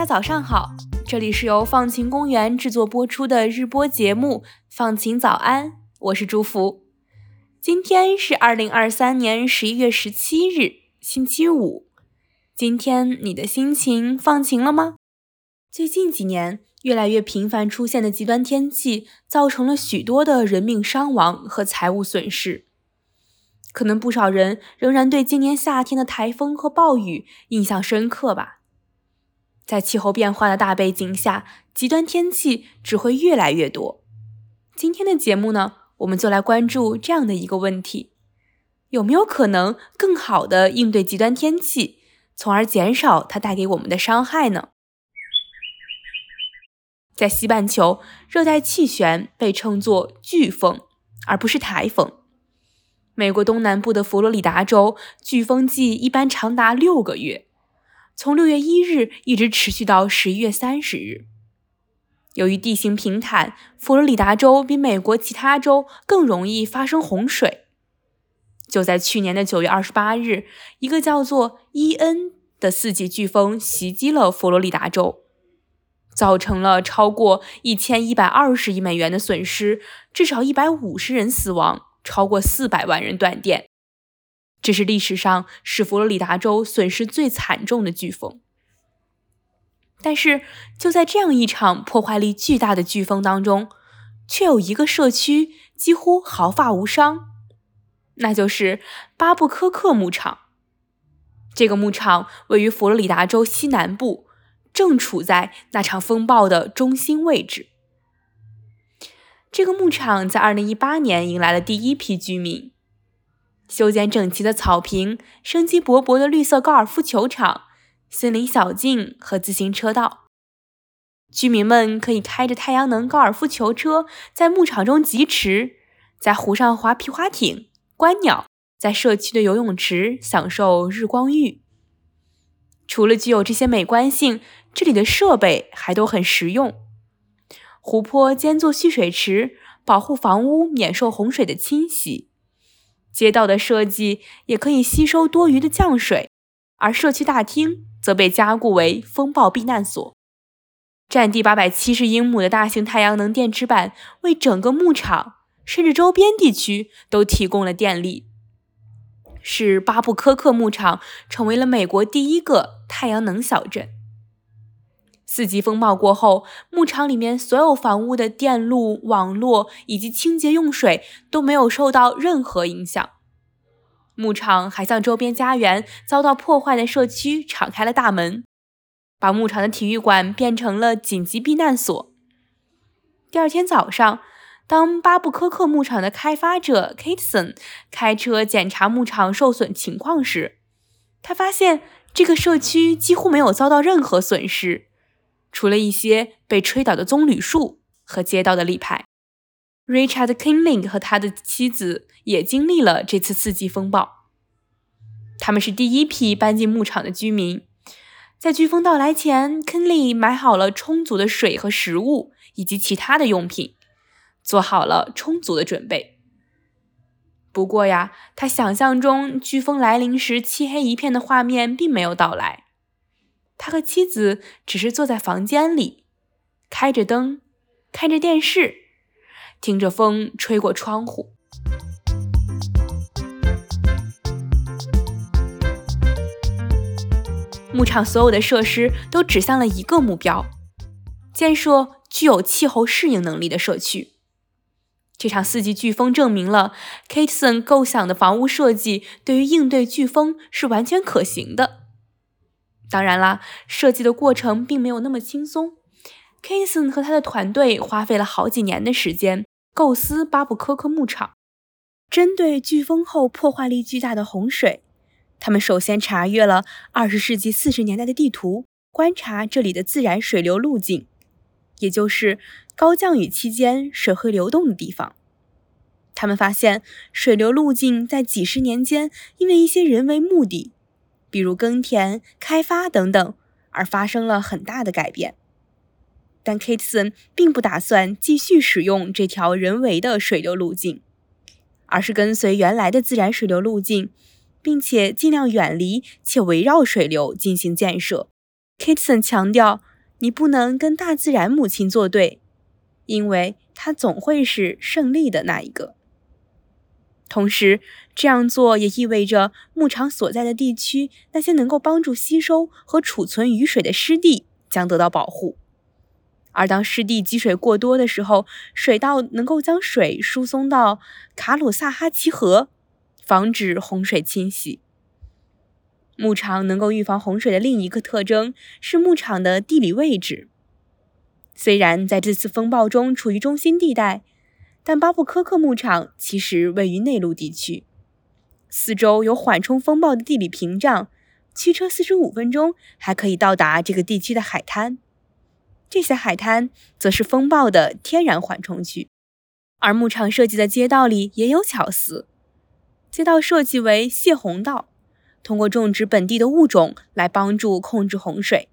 大家早上好，这里是由放晴公园制作播出的日播节目《放晴早安》，我是祝福。今天是二零二三年十一月十七日，星期五。今天你的心情放晴了吗？最近几年，越来越频繁出现的极端天气，造成了许多的人命伤亡和财物损失。可能不少人仍然对今年夏天的台风和暴雨印象深刻吧。在气候变化的大背景下，极端天气只会越来越多。今天的节目呢，我们就来关注这样的一个问题：有没有可能更好的应对极端天气，从而减少它带给我们的伤害呢？在西半球，热带气旋被称作飓风，而不是台风。美国东南部的佛罗里达州，飓风季一般长达六个月，从六月一日一直持续到十一月三十日。由于地形平坦，佛罗里达州比美国其他州更容易发生洪水。就在去年的九月二十八日，一个叫做伊恩的四级飓风袭击了佛罗里达州，造成了超过一千一百二十亿美元的损失，至少一百五十人死亡。超过四百万人断电，这是历史上使佛罗里达州损失最惨重的飓风。但是，就在这样一场破坏力巨大的飓风当中，却有一个社区几乎毫发无伤，那就是巴布科克牧场。这个牧场位于佛罗里达州西南部，正处在那场风暴的中心位置。这个牧场在2018年迎来了第一批居民，修剪整齐的草坪、生机勃勃的绿色高尔夫球场、森林小径和自行车道。居民们可以开着太阳能高尔夫球车在牧场中疾驰，在湖上划皮划艇、观鸟，在社区的游泳池享受日光浴。除了具有这些美观性，这里的设备还都很实用。湖泊兼做蓄水池，保护房屋免受洪水的侵袭。街道的设计也可以吸收多余的降水，而社区大厅则被加固为风暴避难所。占地八百七十英亩的大型太阳能电池板为整个牧场甚至周边地区都提供了电力，使巴布科克牧场成为了美国第一个太阳能小镇。四级风暴过后，牧场里面所有房屋的电路网络以及清洁用水都没有受到任何影响。牧场还向周边家园遭到破坏的社区敞开了大门，把牧场的体育馆变成了紧急避难所。第二天早上，当巴布科克牧场的开发者 Kateson 开车检查牧场受损情况时，他发现这个社区几乎没有遭到任何损失。除了一些被吹倒的棕榈树和街道的立牌，Richard Kinling 和他的妻子也经历了这次四级风暴。他们是第一批搬进牧场的居民。在飓风到来前，Kinling 买好了充足的水和食物以及其他的用品，做好了充足的准备。不过呀，他想象中飓风来临时漆黑一片的画面并没有到来。他和妻子只是坐在房间里，开着灯，看着电视，听着风吹过窗户。牧场所有的设施都指向了一个目标：建设具有气候适应能力的社区。这场四级飓风证明了 Kateson 构想的房屋设计对于应对飓风是完全可行的。当然啦，设计的过程并没有那么轻松。Kason 和他的团队花费了好几年的时间构思巴布科克牧场。针对飓风后破坏力巨大的洪水，他们首先查阅了二十世纪四十年代的地图，观察这里的自然水流路径，也就是高降雨期间水会流动的地方。他们发现，水流路径在几十年间因为一些人为目的。比如耕田、开发等等，而发生了很大的改变。但 Kateson 并不打算继续使用这条人为的水流路径，而是跟随原来的自然水流路径，并且尽量远离且围绕水流进行建设，Kitson 强调，你不能跟大自然母亲作对，因为它总会是胜利的那一个。同时，这样做也意味着牧场所在的地区那些能够帮助吸收和储存雨水的湿地将得到保护。而当湿地积水过多的时候，水稻能够将水输送到卡鲁萨哈奇河，防止洪水侵袭。牧场能够预防洪水的另一个特征是牧场的地理位置。虽然在这次风暴中处于中心地带，但巴布科克牧场其实位于内陆地区，四周有缓冲风暴的地理屏障，驱车四十五分钟还可以到达这个地区的海滩。这些海滩则是风暴的天然缓冲区，而牧场设计的街道里也有巧思。街道设计为泄洪道，通过种植本地的物种来帮助控制洪水。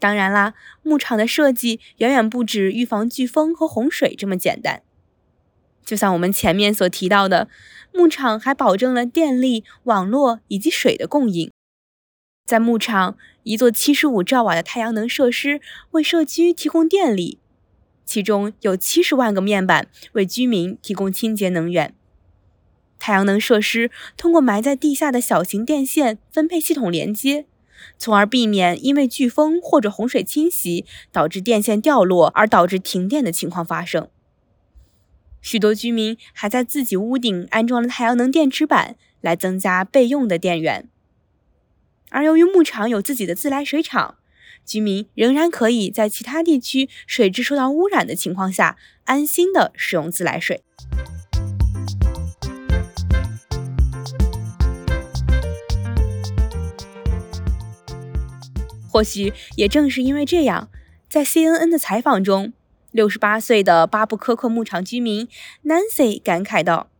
当然啦，牧场的设计远远不止预防飓风和洪水这么简单。就像我们前面所提到的，牧场还保证了电力、网络以及水的供应。在牧场，一座七十五兆瓦的太阳能设施为社区提供电力，其中有七十万个面板为居民提供清洁能源。太阳能设施通过埋在地下的小型电线分配系统连接，从而避免因为飓风或者洪水侵袭导致电线掉落而导致停电的情况发生。许多居民还在自己屋顶安装了太阳能电池板，来增加备用的电源。而由于牧场有自己的自来水厂，居民仍然可以在其他地区水质受到污染的情况下，安心的使用自来水。或许也正是因为这样，在 CNN 的采访中，六十八岁的巴布科克牧场居民 Nancy 感慨道：“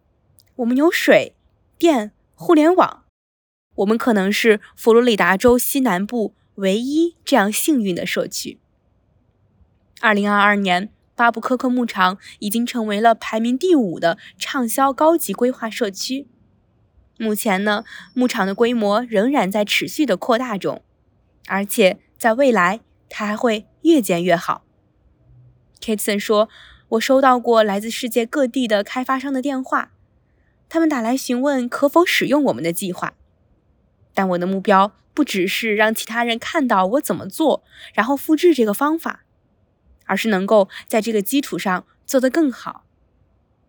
我们有水电、互联网。”我们可能是佛罗里达州西南部唯一这样幸运的社区。二零二二年，巴布科克牧场已经成为了排名第五的畅销高级规划社区。目前呢，牧场的规模仍然在持续的扩大中，而且在未来它还会越建越好。Kitson 说：“我收到过来自世界各地的开发商的电话，他们打来询问可否使用我们的计划。”但我的目标不只是让其他人看到我怎么做，然后复制这个方法，而是能够在这个基础上做得更好。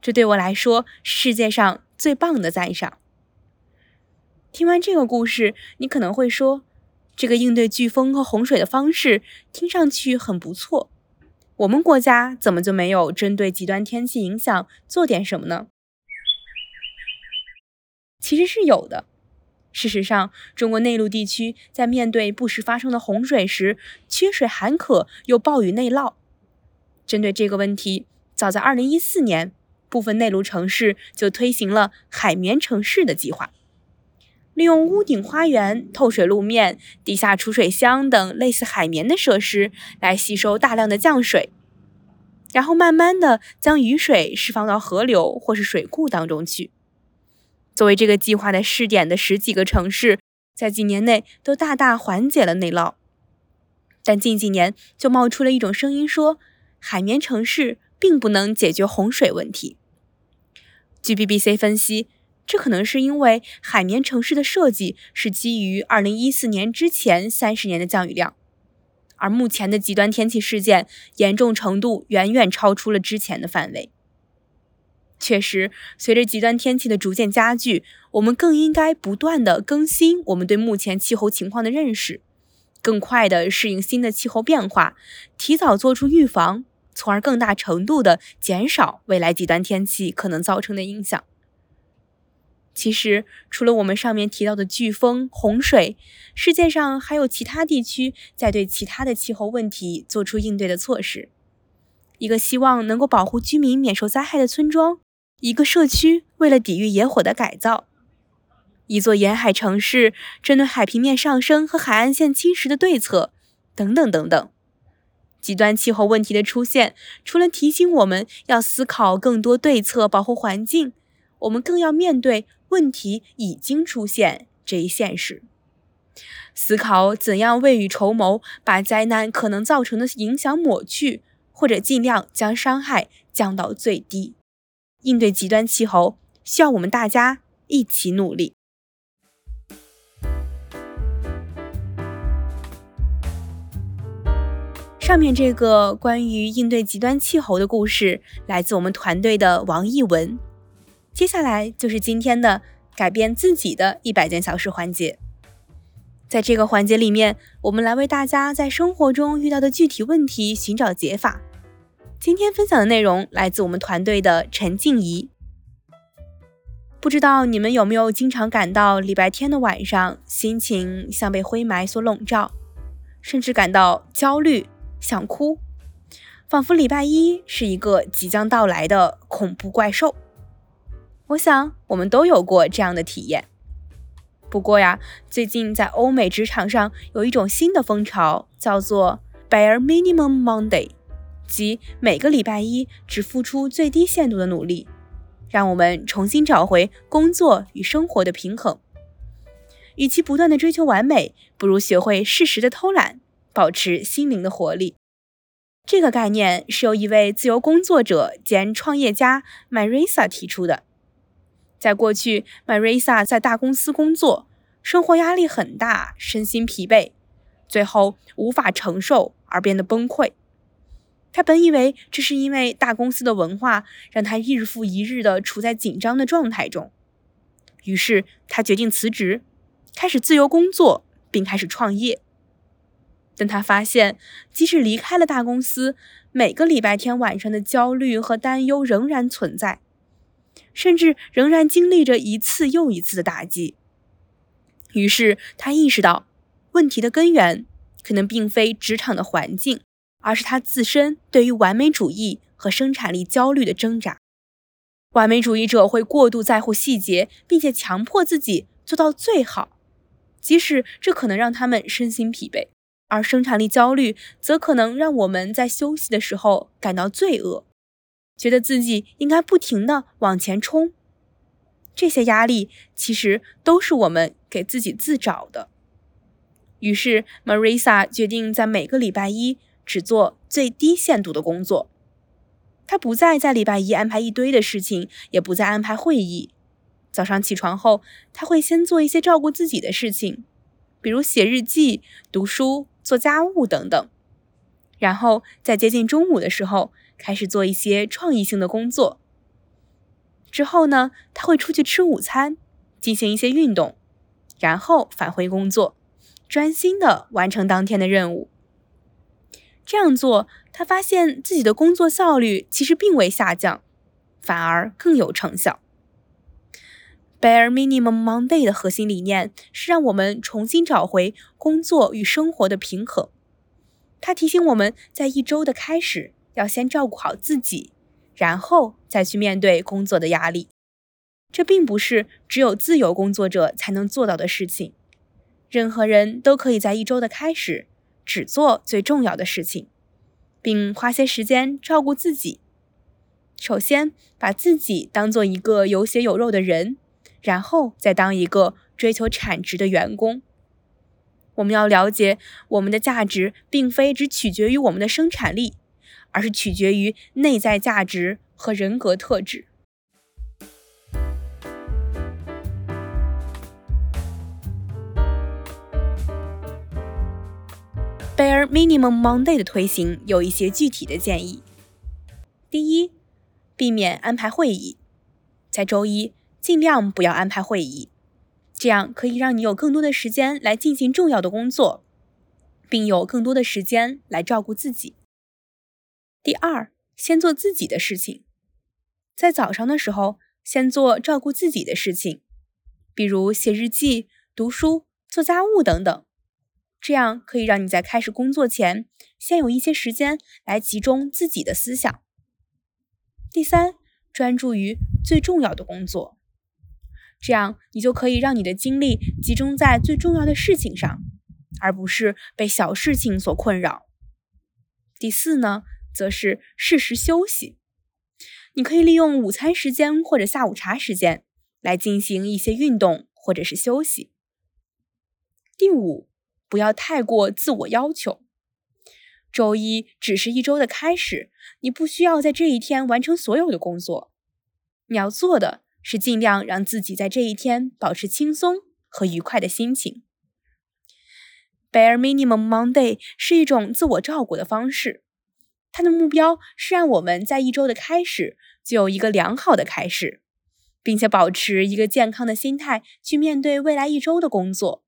这对我来说是世界上最棒的赞赏。听完这个故事，你可能会说，这个应对飓风和洪水的方式听上去很不错。我们国家怎么就没有针对极端天气影响做点什么呢？其实是有的。事实上，中国内陆地区在面对不时发生的洪水时，缺水寒渴又暴雨内涝。针对这个问题，早在2014年，部分内陆城市就推行了“海绵城市”的计划，利用屋顶花园、透水路面、地下储水箱等类似海绵的设施来吸收大量的降水，然后慢慢的将雨水释放到河流或是水库当中去。作为这个计划的试点的十几个城市，在几年内都大大缓解了内涝。但近几年就冒出了一种声音，说海绵城市并不能解决洪水问题。据 BBC 分析，这可能是因为海绵城市的设计是基于2014年之前30年的降雨量，而目前的极端天气事件严重程度远远超出了之前的范围。确实，随着极端天气的逐渐加剧，我们更应该不断的更新我们对目前气候情况的认识，更快的适应新的气候变化，提早做出预防，从而更大程度的减少未来极端天气可能造成的影响。其实，除了我们上面提到的飓风、洪水，世界上还有其他地区在对其他的气候问题做出应对的措施。一个希望能够保护居民免受灾害的村庄。一个社区为了抵御野火的改造，一座沿海城市针对海平面上升和海岸线侵蚀的对策，等等等等。极端气候问题的出现，除了提醒我们要思考更多对策保护环境，我们更要面对问题已经出现这一现实。思考怎样未雨绸缪，把灾难可能造成的影响抹去，或者尽量将伤害降到最低。应对极端气候，需要我们大家一起努力。上面这个关于应对极端气候的故事，来自我们团队的王艺文。接下来就是今天的改变自己的一百件小事环节。在这个环节里面，我们来为大家在生活中遇到的具体问题寻找解法。今天分享的内容来自我们团队的陈静怡。不知道你们有没有经常感到礼拜天的晚上，心情像被灰霾所笼罩，甚至感到焦虑、想哭，仿佛礼拜一是一个即将到来的恐怖怪兽。我想我们都有过这样的体验。不过呀，最近在欧美职场上有一种新的风潮，叫做 Bare Minimum Monday，即每个礼拜一只付出最低限度的努力，让我们重新找回工作与生活的平衡。与其不断的追求完美，不如学会适时的偷懒，保持心灵的活力。这个概念是由一位自由工作者兼创业家 Marisa 提出的。在过去，Marisa 在大公司工作，生活压力很大，身心疲惫，最后无法承受而变得崩溃。他本以为这是因为大公司的文化让他日复一日的处在紧张的状态中，于是他决定辞职，开始自由工作，并开始创业。但他发现，即使离开了大公司，每个礼拜天晚上的焦虑和担忧仍然存在。甚至仍然经历着一次又一次的打击。于是他意识到，问题的根源可能并非职场的环境，而是他自身对于完美主义和生产力焦虑的挣扎。完美主义者会过度在乎细节，并且强迫自己做到最好，即使这可能让他们身心疲惫；而生产力焦虑则可能让我们在休息的时候感到罪恶。觉得自己应该不停的往前冲，这些压力其实都是我们给自己自找的。于是，Marisa 决定在每个礼拜一只做最低限度的工作。他不再在礼拜一安排一堆的事情，也不再安排会议。早上起床后，他会先做一些照顾自己的事情，比如写日记、读书、做家务等等。然后在接近中午的时候。开始做一些创意性的工作。之后呢，他会出去吃午餐，进行一些运动，然后返回工作，专心的完成当天的任务。这样做，他发现自己的工作效率其实并未下降，反而更有成效。Bare Minimum Monday 的核心理念是让我们重新找回工作与生活的平衡。他提醒我们在一周的开始。要先照顾好自己，然后再去面对工作的压力。这并不是只有自由工作者才能做到的事情。任何人都可以在一周的开始只做最重要的事情，并花些时间照顾自己。首先，把自己当做一个有血有肉的人，然后再当一个追求产值的员工。我们要了解，我们的价值并非只取决于我们的生产力。而是取决于内在价值和人格特质。Bare Minimum Monday 的推行有一些具体的建议。第一，避免安排会议，在周一尽量不要安排会议，这样可以让你有更多的时间来进行重要的工作，并有更多的时间来照顾自己。第二，先做自己的事情，在早上的时候，先做照顾自己的事情，比如写日记、读书、做家务等等，这样可以让你在开始工作前，先有一些时间来集中自己的思想。第三，专注于最重要的工作，这样你就可以让你的精力集中在最重要的事情上，而不是被小事情所困扰。第四呢？则是适时休息。你可以利用午餐时间或者下午茶时间来进行一些运动或者是休息。第五，不要太过自我要求。周一只是一周的开始，你不需要在这一天完成所有的工作。你要做的是尽量让自己在这一天保持轻松和愉快的心情。Bare Minimum Monday 是一种自我照顾的方式，它的目标是让我们在一周的开始就有一个良好的开始，并且保持一个健康的心态去面对未来一周的工作。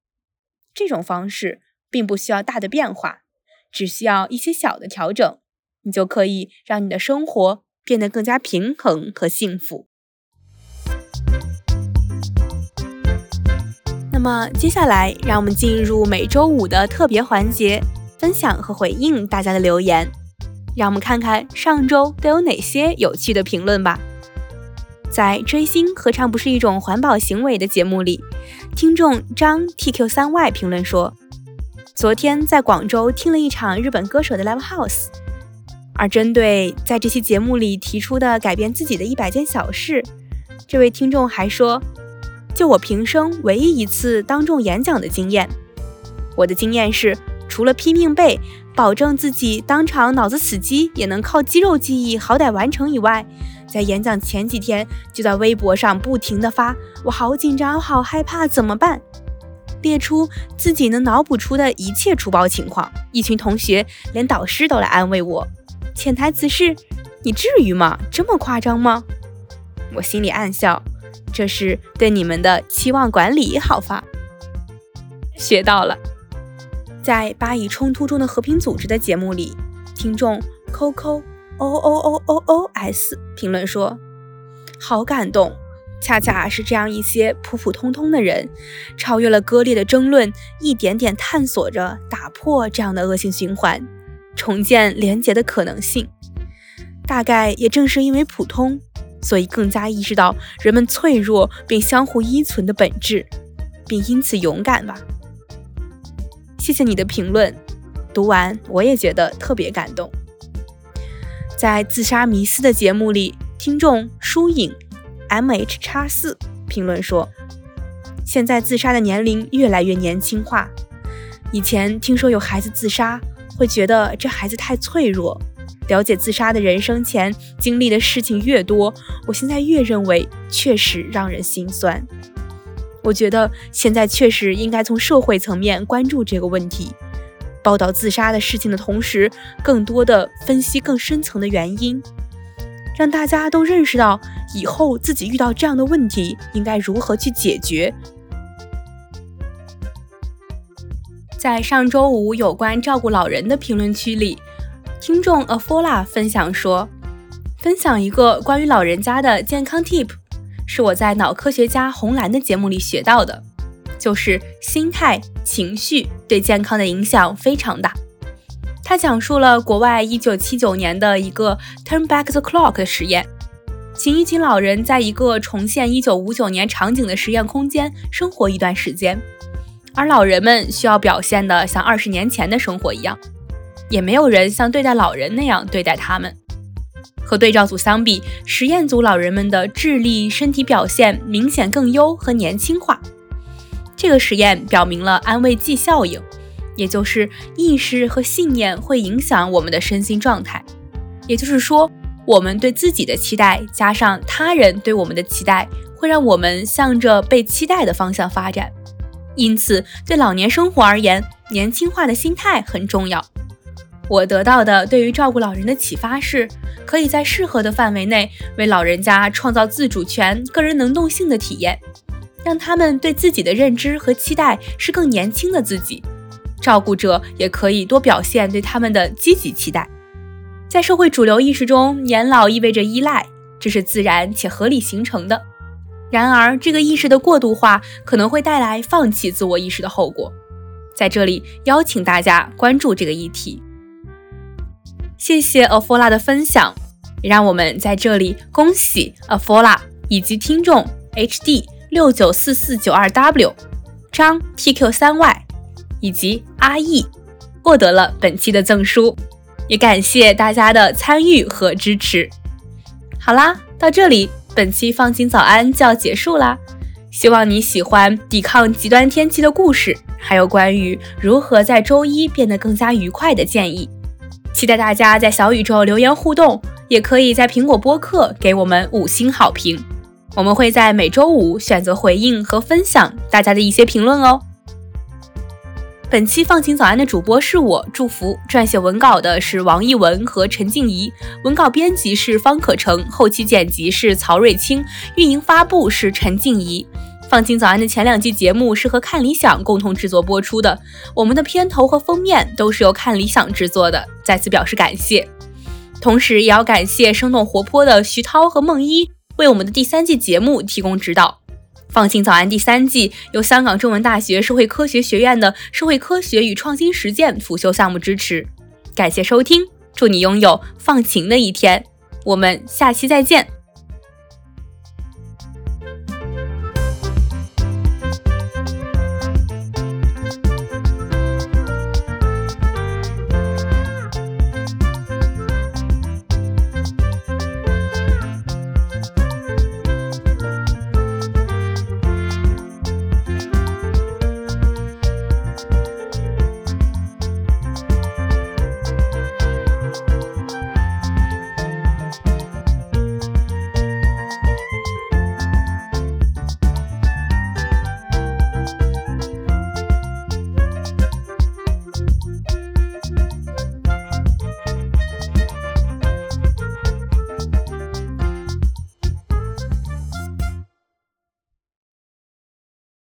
这种方式并不需要大的变化，只需要一些小的调整，你就可以让你的生活变得更加平衡和幸福。那么接下来，让我们进入每周五的特别环节，分享和回应大家的留言。让我们看看上周都有哪些有趣的评论吧。在追星何尝不是一种环保行为的节目里，听众张 TQ 三 Y 评论说，昨天在广州听了一场日本歌手的 Live House，而针对在这期节目里提出的改变自己的一百件小事，这位听众还说，就我平生唯一一次当众演讲的经验，我的经验是，除了拼命背，保证自己当场脑子死机也能靠肌肉记忆好歹完成以外。在演讲前几天，就在微博上不停的发，我好紧张，好害怕，怎么办？列出自己能脑补出的一切出包情况。一群同学，连导师都来安慰我。潜台词是：你至于吗？这么夸张吗？我心里暗笑，这是对你们的期望管理好发。学到了。在巴以冲突中的和平组织的节目里，听众 coco o o o o s 评论说：“好感动，恰恰是这样一些普普通通的人，超越了割裂的争论，一点点探索着打破这样的恶性循环，重建连结的可能性。大概也正是因为普通，所以更加意识到人们脆弱并相互依存的本质，并因此勇敢吧。谢谢你的评论，读完我也觉得特别感动。”在自杀迷思的节目里，听众疏影 M H 叉四评论说：“现在自杀的年龄越来越年轻化。以前听说有孩子自杀，会觉得这孩子太脆弱。了解自杀的人生前经历的事情越多，我现在越认为确实让人心酸。我觉得现在确实应该从社会层面关注这个问题。”报道自杀的事情的同时，更多的分析更深层的原因，让大家都认识到以后自己遇到这样的问题应该如何去解决。在上周五有关照顾老人的评论区里，听众 Afola 分享说：“分享一个关于老人家的健康 tip，是我在脑科学家红蓝的节目里学到的。”就是心态、情绪对健康的影响非常大。他讲述了国外1979年的一个 Turn Back the Clock 的实验，请一群老人在一个重现1959年场景的实验空间生活一段时间，而老人们需要表现的像二十年前的生活一样，也没有人像对待老人那样对待他们。和对照组相比，实验组老人们的智力、身体表现明显更优和年轻化。这个实验表明了安慰剂效应，也就是意识和信念会影响我们的身心状态。也就是说，我们对自己的期待加上他人对我们的期待，会让我们向着被期待的方向发展。因此，对老年生活而言，年轻化的心态很重要。我得到的对于照顾老人的启发是，可以在适合的范围内为老人家创造自主权、个人能动性的体验。让他们对自己的认知和期待是更年轻的自己，照顾者也可以多表现对他们的积极期待。在社会主流意识中，年老意味着依赖，这是自然且合理形成的。然而，这个意识的过度化可能会带来放弃自我意识的后果。在这里，邀请大家关注这个议题。谢谢 Afola 的分享，也让我们在这里恭喜 Afola 以及听众 HD。六九四四九二 W，张 TQ 三 Y，以及阿易获得了本期的赠书，也感谢大家的参与和支持。好啦，到这里，本期放晴早安就要结束啦。希望你喜欢抵抗极端天气的故事，还有关于如何在周一变得更加愉快的建议。期待大家在小宇宙留言互动，也可以在苹果播客给我们五星好评。我们会在每周五选择回应和分享大家的一些评论哦。本期放晴早安的主播是我，祝福撰写文稿的是王艺文和陈静怡，文稿编辑是方可成，后期剪辑是曹瑞清，运营发布是陈静怡。放晴早安的前两季节目是和看理想共同制作播出的，我们的片头和封面都是由看理想制作的，再次表示感谢。同时，也要感谢生动活泼的徐涛和梦一为我们的第三季节目提供指导。放晴早安第三季由香港中文大学社会科学学院的社会科学与创新实践辅修项目支持。感谢收听，祝你拥有放晴的一天。我们下期再见。